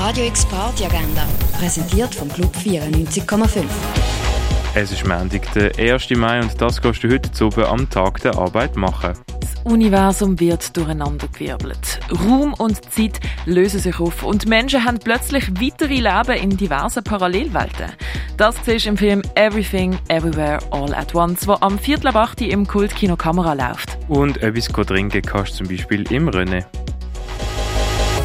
Radio X Party Agenda, präsentiert vom Club 94,5. Es ist Montag, der 1. Mai und das kannst du heute zu oben am Tag der Arbeit machen. Das Universum wird durcheinandergewirbelt. Raum und Zeit lösen sich auf und Menschen haben plötzlich weitere Leben in diversen Parallelwelten. Das siehst du im Film Everything, Everywhere, All at Once, wo am Viertel ab 8 im Kultkino Kamera läuft. Und etwas trinken kannst du zum Beispiel im Rennen.